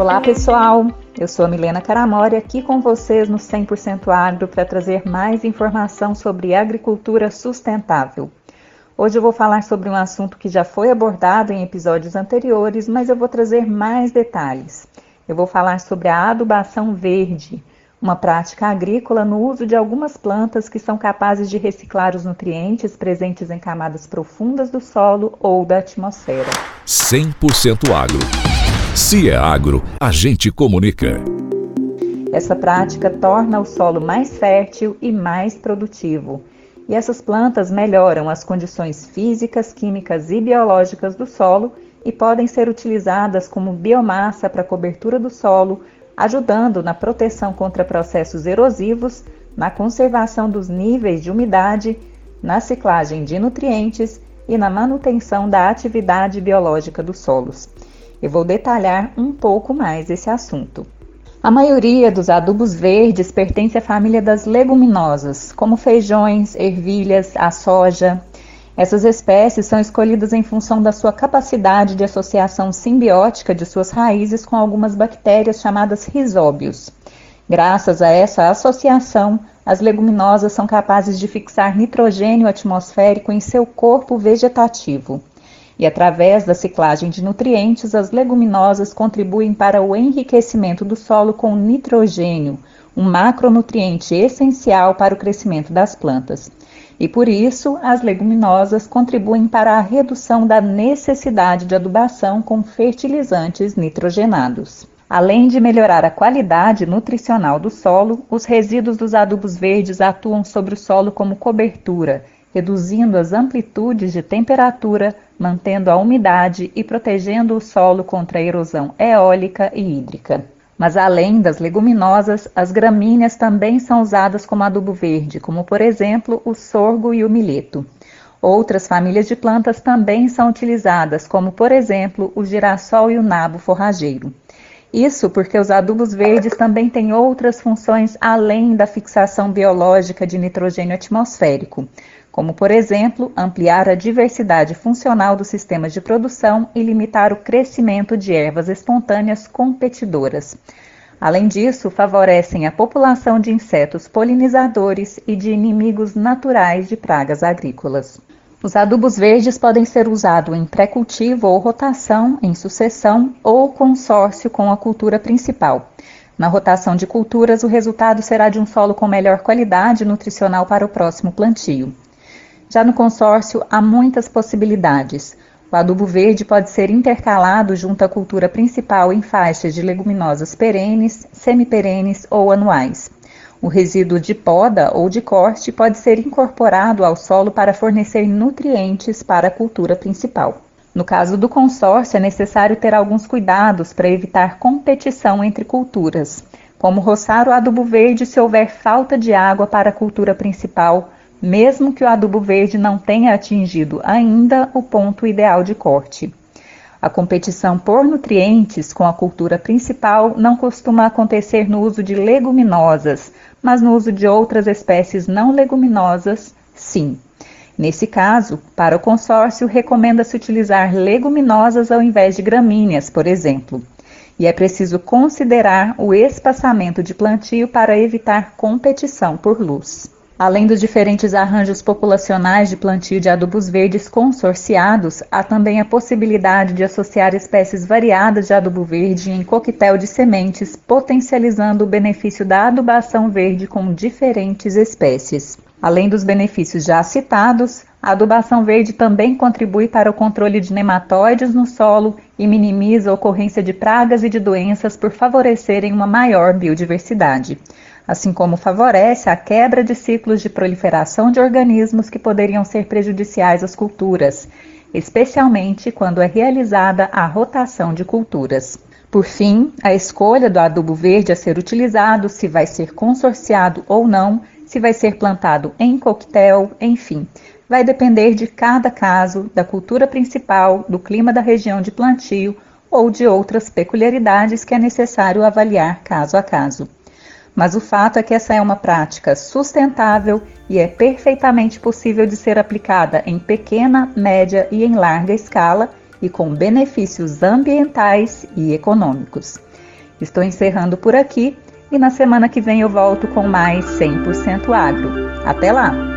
Olá pessoal, eu sou a Milena Caramori aqui com vocês no 100% Agro para trazer mais informação sobre agricultura sustentável. Hoje eu vou falar sobre um assunto que já foi abordado em episódios anteriores, mas eu vou trazer mais detalhes. Eu vou falar sobre a adubação verde, uma prática agrícola no uso de algumas plantas que são capazes de reciclar os nutrientes presentes em camadas profundas do solo ou da atmosfera. 100% Agro. Se é agro, a gente comunica. Essa prática torna o solo mais fértil e mais produtivo. E essas plantas melhoram as condições físicas, químicas e biológicas do solo e podem ser utilizadas como biomassa para cobertura do solo, ajudando na proteção contra processos erosivos, na conservação dos níveis de umidade, na ciclagem de nutrientes e na manutenção da atividade biológica dos solos. Eu vou detalhar um pouco mais esse assunto. A maioria dos adubos verdes pertence à família das leguminosas, como feijões, ervilhas, a soja, essas espécies são escolhidas em função da sua capacidade de associação simbiótica de suas raízes com algumas bactérias chamadas risóbios. Graças a essa associação, as leguminosas são capazes de fixar nitrogênio atmosférico em seu corpo vegetativo. E através da ciclagem de nutrientes, as leguminosas contribuem para o enriquecimento do solo com nitrogênio, um macronutriente essencial para o crescimento das plantas e por isso as leguminosas contribuem para a redução da necessidade de adubação com fertilizantes nitrogenados. Além de melhorar a qualidade nutricional do solo, os resíduos dos adubos verdes atuam sobre o solo como cobertura, reduzindo as amplitudes de temperatura, mantendo a umidade e protegendo o solo contra a erosão eólica e hídrica. Mas além das leguminosas, as gramíneas também são usadas como adubo verde, como por exemplo o sorgo e o milheto. Outras famílias de plantas também são utilizadas, como por exemplo o girassol e o nabo forrageiro. Isso porque os adubos verdes também têm outras funções além da fixação biológica de nitrogênio atmosférico, como, por exemplo, ampliar a diversidade funcional dos sistemas de produção e limitar o crescimento de ervas espontâneas competidoras. Além disso, favorecem a população de insetos polinizadores e de inimigos naturais de pragas agrícolas. Os adubos verdes podem ser usados em pré-cultivo ou rotação, em sucessão ou consórcio com a cultura principal. Na rotação de culturas, o resultado será de um solo com melhor qualidade nutricional para o próximo plantio. Já no consórcio, há muitas possibilidades. O adubo verde pode ser intercalado junto à cultura principal em faixas de leguminosas perenes, semiperenes ou anuais. O resíduo de poda ou de corte pode ser incorporado ao solo para fornecer nutrientes para a cultura principal. No caso do consórcio, é necessário ter alguns cuidados para evitar competição entre culturas, como roçar o adubo verde se houver falta de água para a cultura principal mesmo que o adubo verde não tenha atingido ainda o ponto ideal de corte. A competição por nutrientes com a cultura principal não costuma acontecer no uso de leguminosas, mas no uso de outras espécies não leguminosas, sim. Nesse caso, para o consórcio, recomenda-se utilizar leguminosas ao invés de gramíneas, por exemplo. E é preciso considerar o espaçamento de plantio para evitar competição por luz. Além dos diferentes arranjos populacionais de plantio de adubos verdes consorciados, há também a possibilidade de associar espécies variadas de adubo verde em coquetel de sementes, potencializando o benefício da adubação verde com diferentes espécies. Além dos benefícios já citados, a adubação verde também contribui para o controle de nematóides no solo e minimiza a ocorrência de pragas e de doenças por favorecerem uma maior biodiversidade assim como favorece a quebra de ciclos de proliferação de organismos que poderiam ser prejudiciais às culturas, especialmente quando é realizada a rotação de culturas. Por fim, a escolha do adubo verde a ser utilizado, se vai ser consorciado ou não, se vai ser plantado em coquetel, enfim, vai depender de cada caso, da cultura principal, do clima da região de plantio ou de outras peculiaridades que é necessário avaliar caso a caso. Mas o fato é que essa é uma prática sustentável e é perfeitamente possível de ser aplicada em pequena, média e em larga escala e com benefícios ambientais e econômicos. Estou encerrando por aqui e na semana que vem eu volto com mais 100% agro. Até lá!